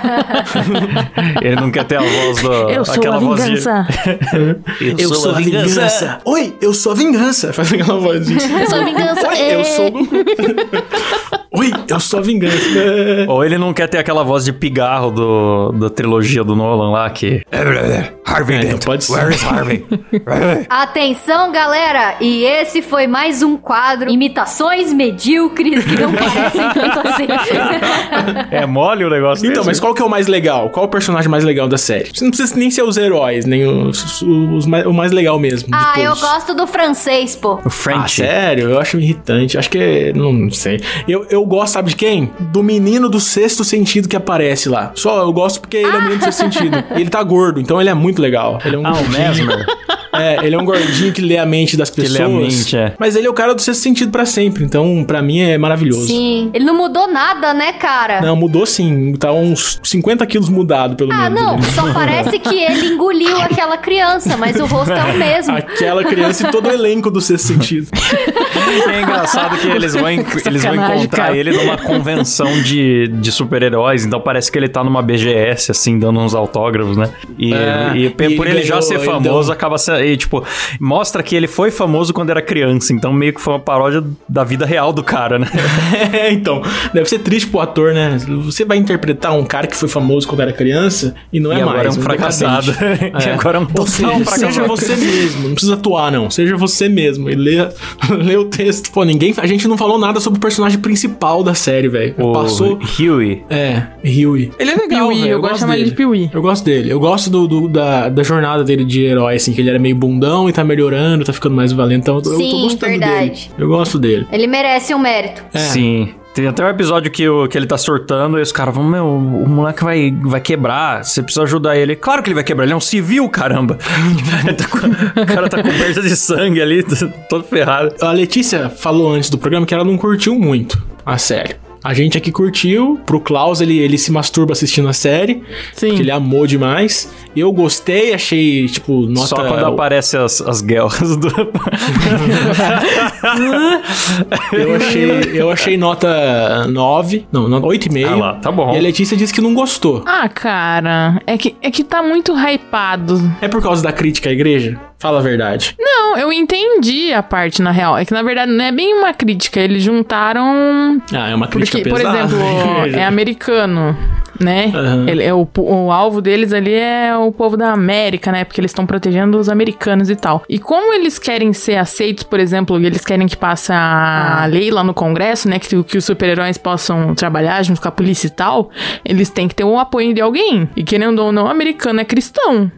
Ele não quer ter a voz do. Eu sou aquela a voz de- vingança. Eu sou a vingança. Oi, eu sou a vingança. Faz aquela vozinha. Eu sou a vingança. Oi, é. eu sou o Goku. Oi, eu sou a vingança. Ou ele não quer ter aquela voz de pigarro do, da trilogia do Nolan lá, que. Harvey É, então Dent. pode ser. Where is Harvey? Atenção, galera! E esse foi mais um quadro Imitações Medíocres que não parecem tanto assim. é mole o negócio Então, mesmo? mas qual que é o mais legal? Qual o personagem mais legal da série? Você não precisa nem ser os heróis, nem os, os mais- o mais legal mesmo. de ah, eu gosto do francês, pô. O Ah, French. sério? Eu acho irritante. Acho que. é- Não sei. Eu, eu gosto, sabe de quem? Do menino do sexto sentido que aparece lá. Só eu gosto porque ele é o menino do sexto sentido. E ele tá gordo, então ele é muito legal. Ele é um ah, o gordinho. Mesmer. É, ele é um gordinho que lê a mente das Que pessoas. lê a mente, é. Mas ele é o cara do sexto sentido pra sempre. Então, pra mim, é maravilhoso. Sim. Ele não mudou nada, né, cara? Não, mudou sim. Tá uns 50 quilos mudado, pelo Ah, menos. não. Ele- Só parece que ele engoliu aquela criança, mas o rosto é o mesmo. Aquela criança e todo o elenco do sexto sentido. É engraçado que eles vão, eles vão encontrar cara. ele numa convenção de, de super-heróis, então parece que ele tá numa BGS, assim, dando uns autógrafos, né? E, É, e e por ele ele já ganhou, ser famoso, acaba sendo. E, tipo, mostra que ele foi famoso quando era criança, então meio que foi uma paródia da vida real do cara, né? É, então, deve ser triste pro ator, né? Você vai interpretar um cara que foi famoso quando era criança e não é E agora mais. é um fracassado. decadente. E agora é um Ou total seja, fracassado. seja você mesmo, não precisa atuar, não. Seja você mesmo e lê, lê o texto. Pô, ninguém. A gente não falou nada sobre o personagem principal da série, velho. O Passou. Huey. É, Huey. Ele é legal, Piuí, velho. eu gosto de chamar ele de Piuí. Eu gosto dele. Eu gosto do, do- da, da jornada dele de herói, assim, que ele era meio bundão e tá melhorando, tá ficando mais valentão. Eu tô Sim, gostando verdade. dele. Eu gosto dele. Ele merece um mérito. É. Sim. Tem até um episódio que, o, que ele tá surtando e os caras vão, meu, o moleque vai, vai quebrar, você precisa ajudar ele. Claro que ele vai quebrar, ele é um civil, caramba. Tá com- o cara tá coberto de sangue ali, todo ferrado. A Letícia falou antes do programa que ela não curtiu muito a série. A gente aqui curtiu, pro Klaus ele, ele se masturba assistindo a série, Sim. que ele amou demais. Eu gostei, achei, tipo, nota... Só quando aparece as, as guerras do... Eu achei, eu achei nota 9, não, nota 8,5. Ah lá, tá bom. E a Letícia disse que não gostou. Ah, cara, é que, é que tá muito hypado. É por causa da crítica à igreja? Fala a verdade. Não, eu entendi a parte, na real. É que, na verdade, não é bem uma crítica. Eles juntaram... Ah, é uma crítica Porque, por pesada. exemplo, à igreja. é americano, né? Aham. Ele, é o, o alvo deles ali é o povo da América, né? Porque eles estão protegendo os americanos e tal. E como eles querem ser aceitos, por exemplo, e eles querem que passe a lei lá no Congresso, né? Que, que os super-heróis possam trabalhar junto com a polícia e tal, eles têm que ter o apoio de alguém. E querendo ou não, o americano é cristão.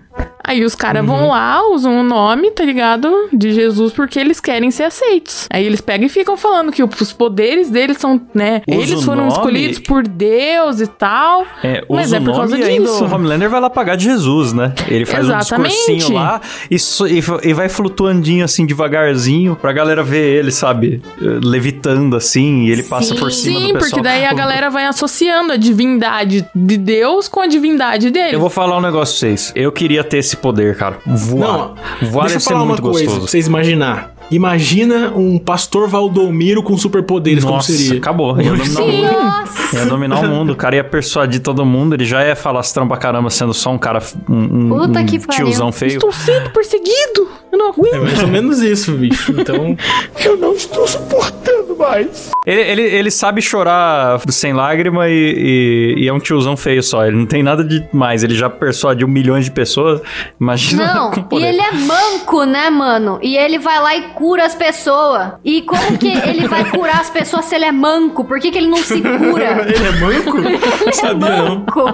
Aí os caras Uhum. vão lá, usam o nome, tá ligado? De Jesus porque eles querem ser aceitos. Aí eles pegam e ficam falando que os poderes deles são, né? Usa eles foram nome. escolhidos por Deus e tal. É, Mas é por causa ainda disso. o Homelander vai lá pagar de Jesus, né? Ele faz Exatamente. um discursinho lá e, e e vai flutuandinho assim, devagarzinho, pra galera ver ele, sabe? eh, Levitando assim, e ele passa Sim. por cima Sim, do pessoal. porque daí a galera vai associando a divindade de Deus com a divindade dele. Eu vou falar um negócio pra vocês. Eu queria ter esse poder, cara. Voar. Não, Voar deixa deve eu ser falar uma muito coisa pra gostoso. vocês imaginar. Imagina um pastor Valdomiro com superpoderes, como Nossa, seria. acabou. Ia dominar o mundo. Nossa. Ia dominar o mundo. O cara ia persuadir todo mundo. Ele já ia falastrão pra caramba, sendo só um cara, um, um, Puta um que pariu. tiozão feio. Estou sendo perseguido. Eu não aguento. É mais ou menos isso, bicho. Então, Eu não estou suportando mais. Ele, ele, ele sabe chorar sem lágrima e, e- e é um tiozão feio só. Ele não tem nada de mais. Ele já persuadiu milhões de pessoas. Imagina Não, com e ele é manco, né, mano? E ele vai lá e cura as pessoas. E como que ele vai curar as pessoas se ele é manco? Por que, que ele não se cura? ele é manco? Não sabia, não. Manco.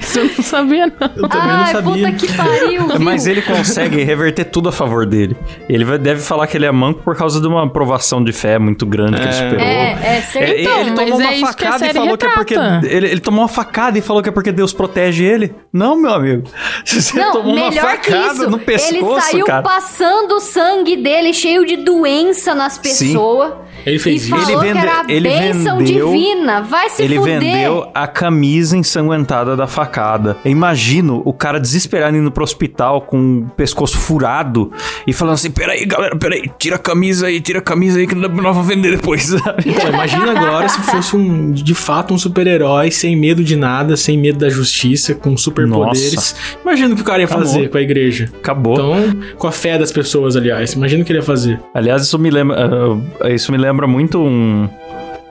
Isso eu não sabia, não. Eu também não Ai, sabia. puta que pariu, viu? Mas ele consegue reverter tudo a favor dele. Ele vai- deve falar que ele é manco por causa de uma aprovação de fé muito grande que ele superou. É, é É, certão. ele mas tomou é uma a facada e falou que é porque. retrata. Ele, ele tomou uma facada e falou que é porque Deus protege ele. Não, meu amigo. Você Não, tomou uma melhor que facada isso. no pescoço, ele saiu cara. passando o sangue dele cheio de doença nas pessoas. Ele fez e isso. falou Ele vende- que era a ele bênção vendeu- divina. Vai se Ele fuder. vendeu a camisa ensanguentada da facada. Eu imagino o cara desesperado indo pro hospital com o pescoço furado e falando assim: peraí, galera, peraí, tira a camisa aí, tira a camisa aí que nós vamos vender depois. sabe? Então, imagina agora se fosse um, de fato um super-herói sem medo de nada, sem medo da justiça, com superpoderes. Imagina o que o cara ia Acabou. fazer com a igreja. Acabou. Então, com a fé das pessoas, aliás. Imagina o que ele ia fazer. Aliás, isso me lembra, ah, isso me lembra muito um,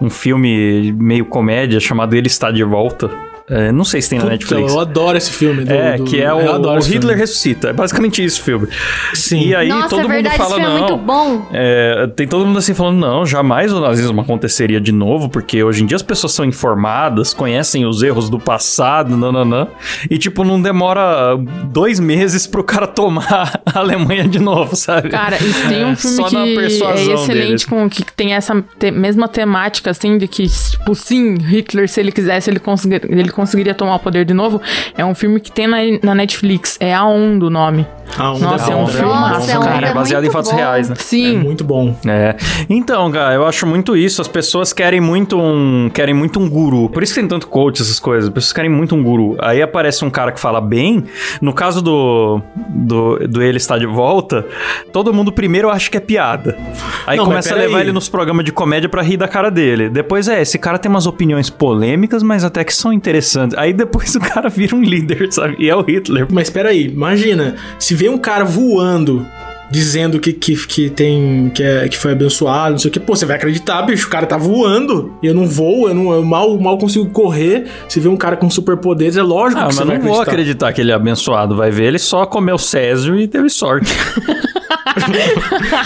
um filme meio comédia chamado Ele Está de Volta. É, não sei se tem na Puta, Netflix. eu adoro esse filme. do- É, do- que é o, o Hitler filme. ressuscita. É basicamente isso o filme. Sim. E aí Nossa, todo é mundo fala, esse filme não. é muito bom. É, tem todo mundo assim falando, não, jamais o nazismo aconteceria de novo, porque hoje em dia as pessoas são informadas, conhecem os erros do passado, nananã. E, tipo, não demora dois meses pro cara tomar a Alemanha de novo, sabe? Cara, isso tem um filme Só na que é excelente, deles. com, que tem essa te- mesma temática, assim, de que, tipo, sim, Hitler, se ele quisesse, ele, conseguir, ele conseguiria tomar o poder de novo. É um filme que tem na, na Netflix. É A Onda o nome. A onda Nossa, é um onda, é um cara. onda É baseado em muito fatos bom. reais, né? É Sim. muito bom. É. Então, cara, eu acho muito isso. As pessoas querem muito um, querem muito um guru. Por isso que tem tanto coach, essas coisas. As pessoas querem muito um guru. Aí aparece um cara que fala bem. No caso do, do, do Ele Está de Volta, todo mundo primeiro acha que é piada. Aí Não, começa a levar ele nos programas de comédia pra rir da cara dele. Depois é, esse cara tem umas opiniões polêmicas, mas até que são interessantes. Aí depois o cara vira um líder, sabe? E é o Hitler. Mas peraí, imagina, se vê um cara voando dizendo que, que, que tem que, é, que foi abençoado, não sei o que, pô, você vai acreditar, bicho, o cara tá voando. Eu não vou, eu, não, eu mal, mal consigo correr. Se vê um cara com superpoderes, é lógico Ah, que mas você eu vai não vou acreditar. acreditar que ele é abençoado. Vai ver, ele só comeu Césio e teve sorte.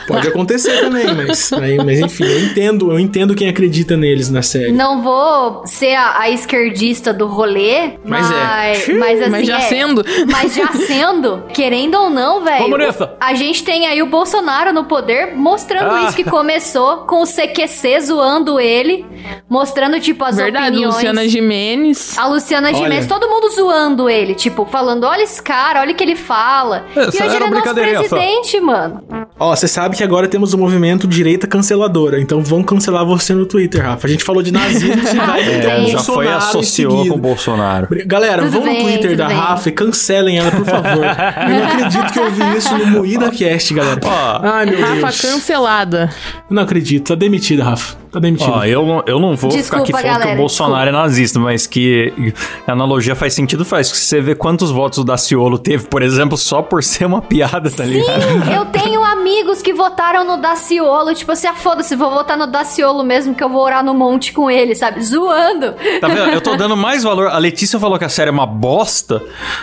Pode acontecer também, mas, aí, mas enfim, eu entendo, eu entendo quem acredita neles na série. Não vou ser a, a esquerdista do rolê, Mas mas, é. mas, assim, Mas já é- sendo. Mas já sendo, querendo ou não, velho. A gente tem vem aí o Bolsonaro no poder, mostrando Ah. isso que começou com o CQC zoando ele, mostrando, tipo, as Verdade, opiniões. Luciana Gimenez. A Luciana Olha. Gimenez, todo mundo zoando ele, tipo, falando, olha esse cara, olha o que ele fala. É, e só hoje ele é nosso brincadeirinha só. presidente, mano. Ó, você sabe que agora temos o movimento direita canceladora, então vão cancelar você no Twitter, Rafa. A gente falou de nazismo, você vai É, já foi associou com o Bolsonaro. Galera, Tudo vão no bem, Twitter tudo da bem. Rafa e cancelem ela, por favor. Eu não acredito que eu vi isso no Moída Cast, galera. Ó, Ai, meu Rafa Deus. cancelada. Não acredito, tá demitida, Rafa. Tá demitida. Ó, eu, eu não vou ficar Desculpa, aqui falando que galera, o Bolsonaro é nazista, mas que a analogia faz sentido, faz. Se você vê quantos votos o Daciolo teve, por exemplo, só por ser uma piada, tá ligado? Sim, eu tenho amigos que votaram no Daciolo, tipo assim, ah, foda-se, vou votar no Daciolo mesmo, que eu vou orar no monte com ele, sabe? Zoando. Tá vendo? Eu tô dando mais valor. A Letícia falou que a série é uma bosta,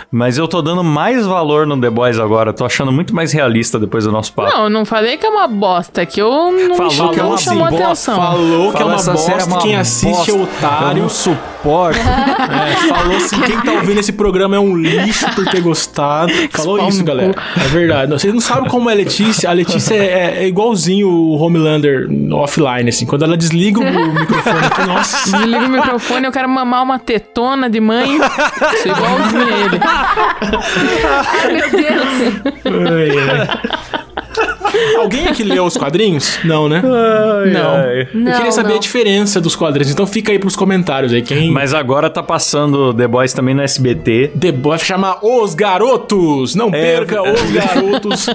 mas eu tô dando mais valor no The Boys agora. Tô achando muito mais realista depois do nosso papo. Não, eu não falei que é uma bosta, é que eu não, Falou me, que é não uma chamou bosta, atenção. Falou que é uma essa série bosta, quem assiste é bosta, otário. Eu não suporto. É, falou assim, quem tá ouvindo esse programa é um lixo por ter gostado. Falou Pau isso, galera. É verdade. Vocês não sabem como é a Letícia. A Letícia é, é igualzinho o Homelander offline, assim. Quando ela desliga o microfone, aqui, nossa. Desliga o microfone, eu quero mamar uma tetona de mãe. Sou igualzinho a ele. Ai, meu Deus. Ai, ai. Alguém aqui leu os quadrinhos? Não, né? Não. Não, Eu queria saber não. a diferença dos quadrinhos. Então fica aí pros comentários aí. Quem Mas agora tá passando The Boys também no SBT. The Boy chama Os Garotos. Não É, perca é. Os Garotos.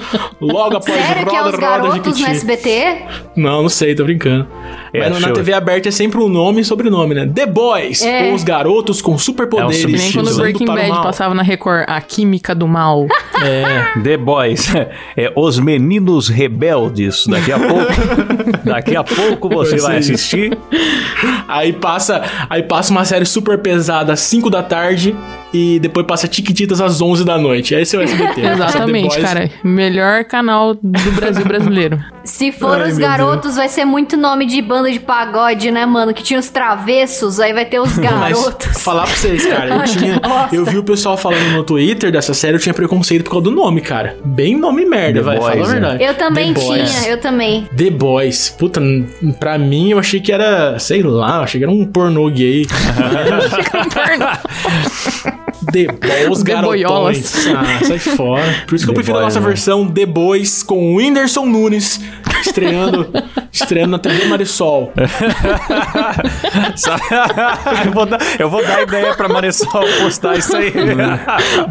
Logo após Sério que é Roda, os Roda, garotos no SBT? Não, não sei, tô brincando. É, Mas na show. TV aberta é sempre um nome e sobrenome, né? The Boys, É. os garotos com superpoderes. É um nem quando o Breaking Bad passava na Record, a química do mal. É. The Boys. É Os Meninos Rebeldes. Daqui a pouco. daqui a pouco você Vai assistir. Aí passa, aí passa uma série super pesada às 5 da tarde e depois passa Tiquititas às 11 da noite. Esse é o SBT. Exatamente, Boys. cara. Melhor canal do Brasil brasileiro. Se for Ai, os garotos, vai ser muito nome de banda de pagode, né, mano? Que tinha os travessos, aí vai ter os Mas garotos. falar pra vocês, cara, eu tinha. Eu vi o pessoal falando no Twitter dessa série, eu tinha preconceito por causa do nome, cara. Bem nome merda, The vai. Boys, Fala a né? verdade. Eu também The Boys. tinha, eu também. The Boys. Puta, pra mim eu achei que era, sei lá, eu achei que era um pornô gay. The Boys The Garotões. Ah, sai fora. Por isso que eu The prefiro a nossa né? versão The Boys com o Whindersson Nunes estreando, estreando na TV Marisol. Eu, vou dar, eu vou dar ideia pra Marisol postar isso aí.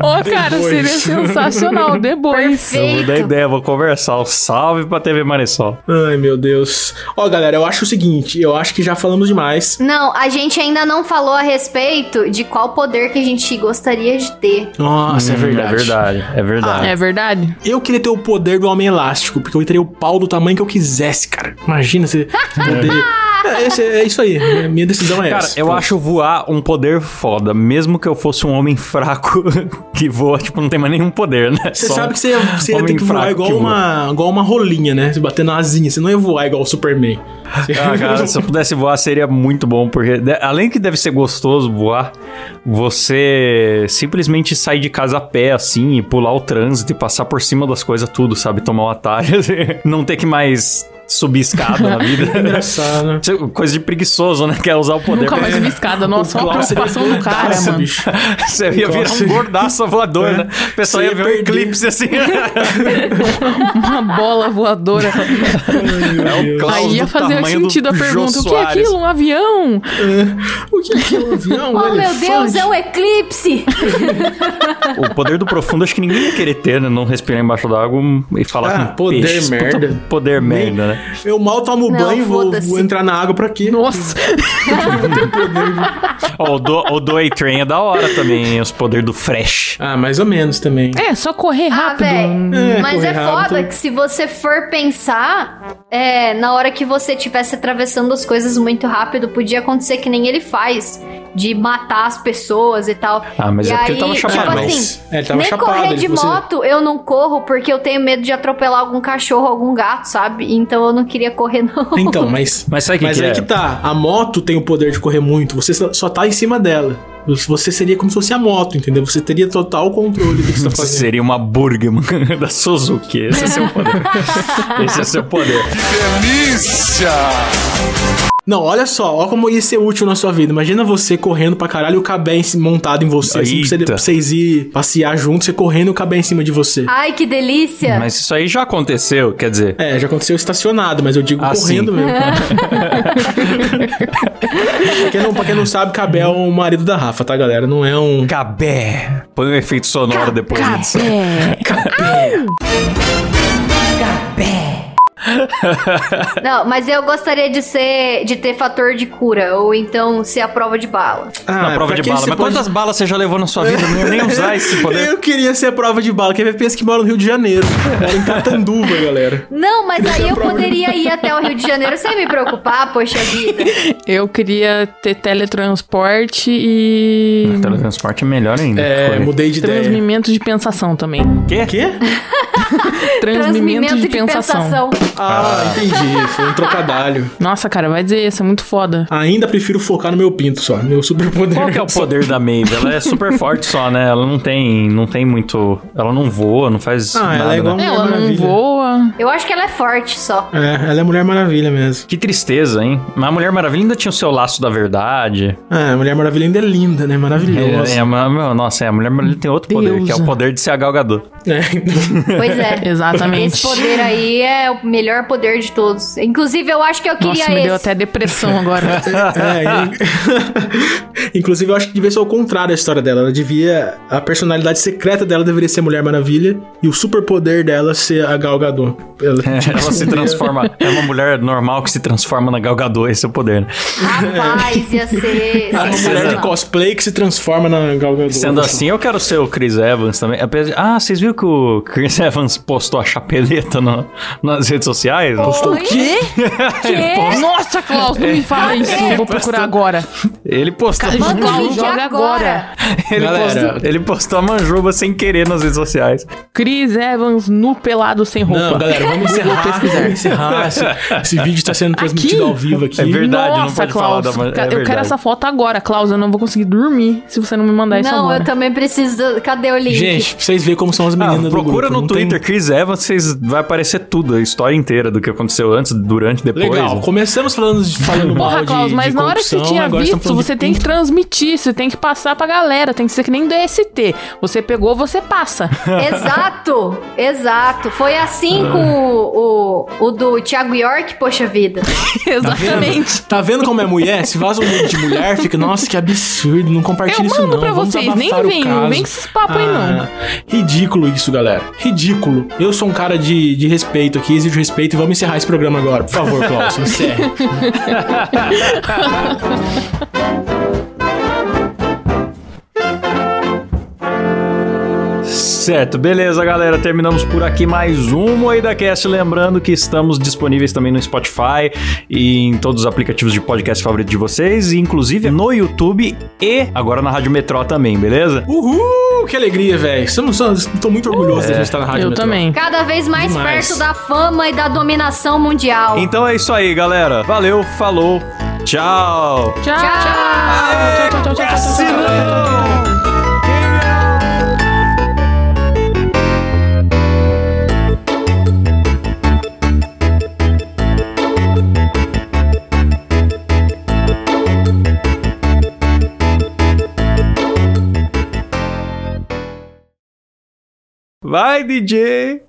Ô, cara, Boys. seria sensacional. Boys. Eu vou dar ideia, vou conversar. Um salve pra TV Marisol. Ai, meu Deus. Ó, galera, eu acho o seguinte, eu acho que já falamos demais. Não, a gente ainda não falou a respeito de qual poder que a gente gostaria de ter. Nossa, é Hum, verdade. É verdade, é verdade. É verdade? Eu queria ter o poder do Homem Elástico, porque eu teria o pau do tamanho que eu quisesse, cara. Imagina você poder... É, é isso aí. Minha- decisão é Cara, essa. eu Pronto. acho voar um poder foda, mesmo que eu fosse um homem fraco que voa, tipo, não tem mais nenhum poder, né? Você Só sabe que você ia, você ia ter que voar igual que voa. uma, igual uma rolinha, né? Você batendo asinha. Você não ia voar igual o Superman. Ah, cara, se eu pudesse voar seria muito bom, porque além que deve ser gostoso voar, você simplesmente sair de casa a pé, assim, e pular o trânsito e passar por cima das coisas tudo, sabe? Tomar um atalho, não ter que mais subir escada na vida. Engraçado, é Coisa de preguiçoso, né? Quer usar o poder Nunca mais vi escada. Nossa, O só a Klaus seria preocupação do cara, mano. bicho. Você ia virar Nossa. um gordaço voador, É. né? O pessoal ia ia ver um eclipse assim. Uma bola voadora. É o Aí ia fazer sentido a Jô pergunta: o que é aquilo? Um avião? O que é é um avião? Oh, Um meu Deus, é um eclipse! O poder do profundo acho que ninguém ia querer ter, né? Não respirar embaixo d'água e falar Ah, com poder merda. Poder merda, né? Eu mal tomo Não, banho, vou, vou entrar na água pra quê? Nossa. O do, o do A-Train é da hora também, os poderes do Fresh. Ah, mais ou menos também. É, só correr Ah, rápido. velho. É, Mas é correr foda rápido. que se você for pensar, é, na hora que você estivesse atravessando as coisas muito rápido, podia acontecer que nem ele faz. De matar as pessoas e tal. Ah, mas e é porque aí, ele tava tipo chapado. assim, É, ele tava nem chapado. correr ele- de você- moto eu não corro porque eu tenho medo de atropelar algum cachorro, algum gato, sabe? Então eu não queria correr, não. Então, mas. Mas sabe o que, mas que aí é? que tá. A moto tem o poder de correr muito. Você só- tá em cima dela. Você seria como se fosse a moto, entendeu? Você teria total controle do que você tá Você fazendo. seria uma Burgman da Suzuki. Esse é seu poder. Esse é seu poder. Delícia! Não, olha só, olha como ia ser útil na sua vida. Imagina você correndo pra caralho e o cabé montado em você. Assim, pra, você- Eita. pra vocês ir passear juntos, você correndo e o cabé em cima de você. Ai, que delícia! Mas isso aí já aconteceu, quer dizer. É, já aconteceu estacionado, mas eu digo Ah, correndo sim. mesmo. pra, quem não, pra quem não sabe, Cabé é o marido da Rafa, tá, galera? Não é um. Cabé. Põe um efeito sonoro depois disso. É. Não, mas eu gostaria de ser. de ter fator de cura, ou então ser a prova de bala. Ah, Na prova de bala. Mas pode- quantas balas você já levou na sua vida? Não ia nem usar esse poder. Eu queria ser a prova de bala. Quer ver? Pensa que mora no Rio de Janeiro. Mora em Catanduva, galera. Não, mas aí é a eu poderia ir até o Rio de Janeiro sem me preocupar, poxa vida. Eu queria ter teletransporte e. Teletransporte é melhor ainda. É, Foi. mudei de ideia. Transmimento de pensação também. Quê? Quê? Transmimento de, pensação. Ah, entendi. Foi um trocadalho. Nossa, cara, vai dizer isso, é muito foda. Ainda prefiro focar no meu pinto só. Meu superpoder. Qual que é o poder da Maeve? Ela é super forte só, né? Ela não tem, não tem muito... Ela não voa, não faz Ah, nada, ela é igual né? Mulher Ela não Maravilha. voa. Eu acho que ela é forte só. É, ela é Mulher Maravilha mesmo. Que tristeza, hein? Mas a Mulher Maravilha ainda tinha o seu laço da verdade. É, a Mulher Maravilha ainda é linda, né? Maravilhosa. É, é, meu, nossa, é, a Mulher Maravilha tem outro poder, que é o Deusa. poder de ser a galgador. É, então- Pois é. Exatamente. Esse poder aí é o melhor poder de todos. Inclusive, eu acho que eu queria Nossa, me esse. deu até depressão agora. É, e- Inclusive, eu acho que devia ser o contrário a história dela. Ela devia. A personalidade secreta dela deveria ser Mulher Maravilha e o superpoder dela ser a Gal Gadot. Ela, tipo, Ela se transforma... É uma mulher normal que se transforma na galgador, esse é o poder, né? Rapaz, ia ser. Uma mulher de cosplay que se transforma na Gal Gadot. Sendo assim, eu quero ser o Chris Evans também. Apesar de- Ah, vocês viram que o Chris Evans postou a chapeleta no- nas redes sociais? Postou o quê? Nossa, Klaus, não me fala isso. Vou procurar agora. Ele postou... Cara, Manda o Joga agora. Ele Galera. postou, ele postou a manjuba sem querer nas redes sociais. Chris Evans nu pelado sem roupa. Não, galera, vamos encerrar. pesquisar. Vamos encerrar. Esse, esse vídeo está sendo transmitido ao vivo aqui. É verdade, não Nossa, pode falar Klaus, da man- é eu quero essa foto agora, Klaus. Eu não vou conseguir dormir se você não me mandar isso Não, agora. eu também preciso. Cadê o link? Gente, pra vocês verem como são as Ah, meninas do procura grupo. no Twitter tem- Chris Evans, vocês vai aparecer tudo, a história inteira do que aconteceu antes, durante, depois. Legal, falando, de- falando mal Porra, de, Klaus, mas de na hora que você tinha visto, falando de você tem que transmitir, você tem que passar pra galera, tem que ser que nem DST. Você pegou, você passa. Exato, exato. Foi assim com o, o, o do Thiago York, poxa vida. Exatamente. Tá vendo como é mulher? Se vaza um vídeo de mulher, fica, nossa, que absurdo, não compartilha Eu isso mando não. pra vamos vocês, nem abafar o vem, não caso. vem com esses papos aí, não. Ridículo isso, galera. Ridículo. Eu sou um cara de, de respeito aqui, exijo respeito e vamos encerrar esse programa agora. Por favor, Klaus, encerre. Certo, beleza, galera. Terminamos por aqui mais um Moeda Cast. Lembrando que estamos disponíveis também no Spotify e em todos os aplicativos de podcast favorito de vocês, e inclusive no YouTube e agora na Rádio Metrô também, beleza? Uhul, que alegria, velho. Estamos- Tô muito orgulhoso de a gente estar na rádio. Eu Metrô. também. Cada vez mais Demais. perto da fama e da dominação mundial. Então é isso aí, galera. Valeu, falou, tchau. Tchau. Tchau, tchau, tchau, tchau, tchau, tchau, tchau. Vai, DJ.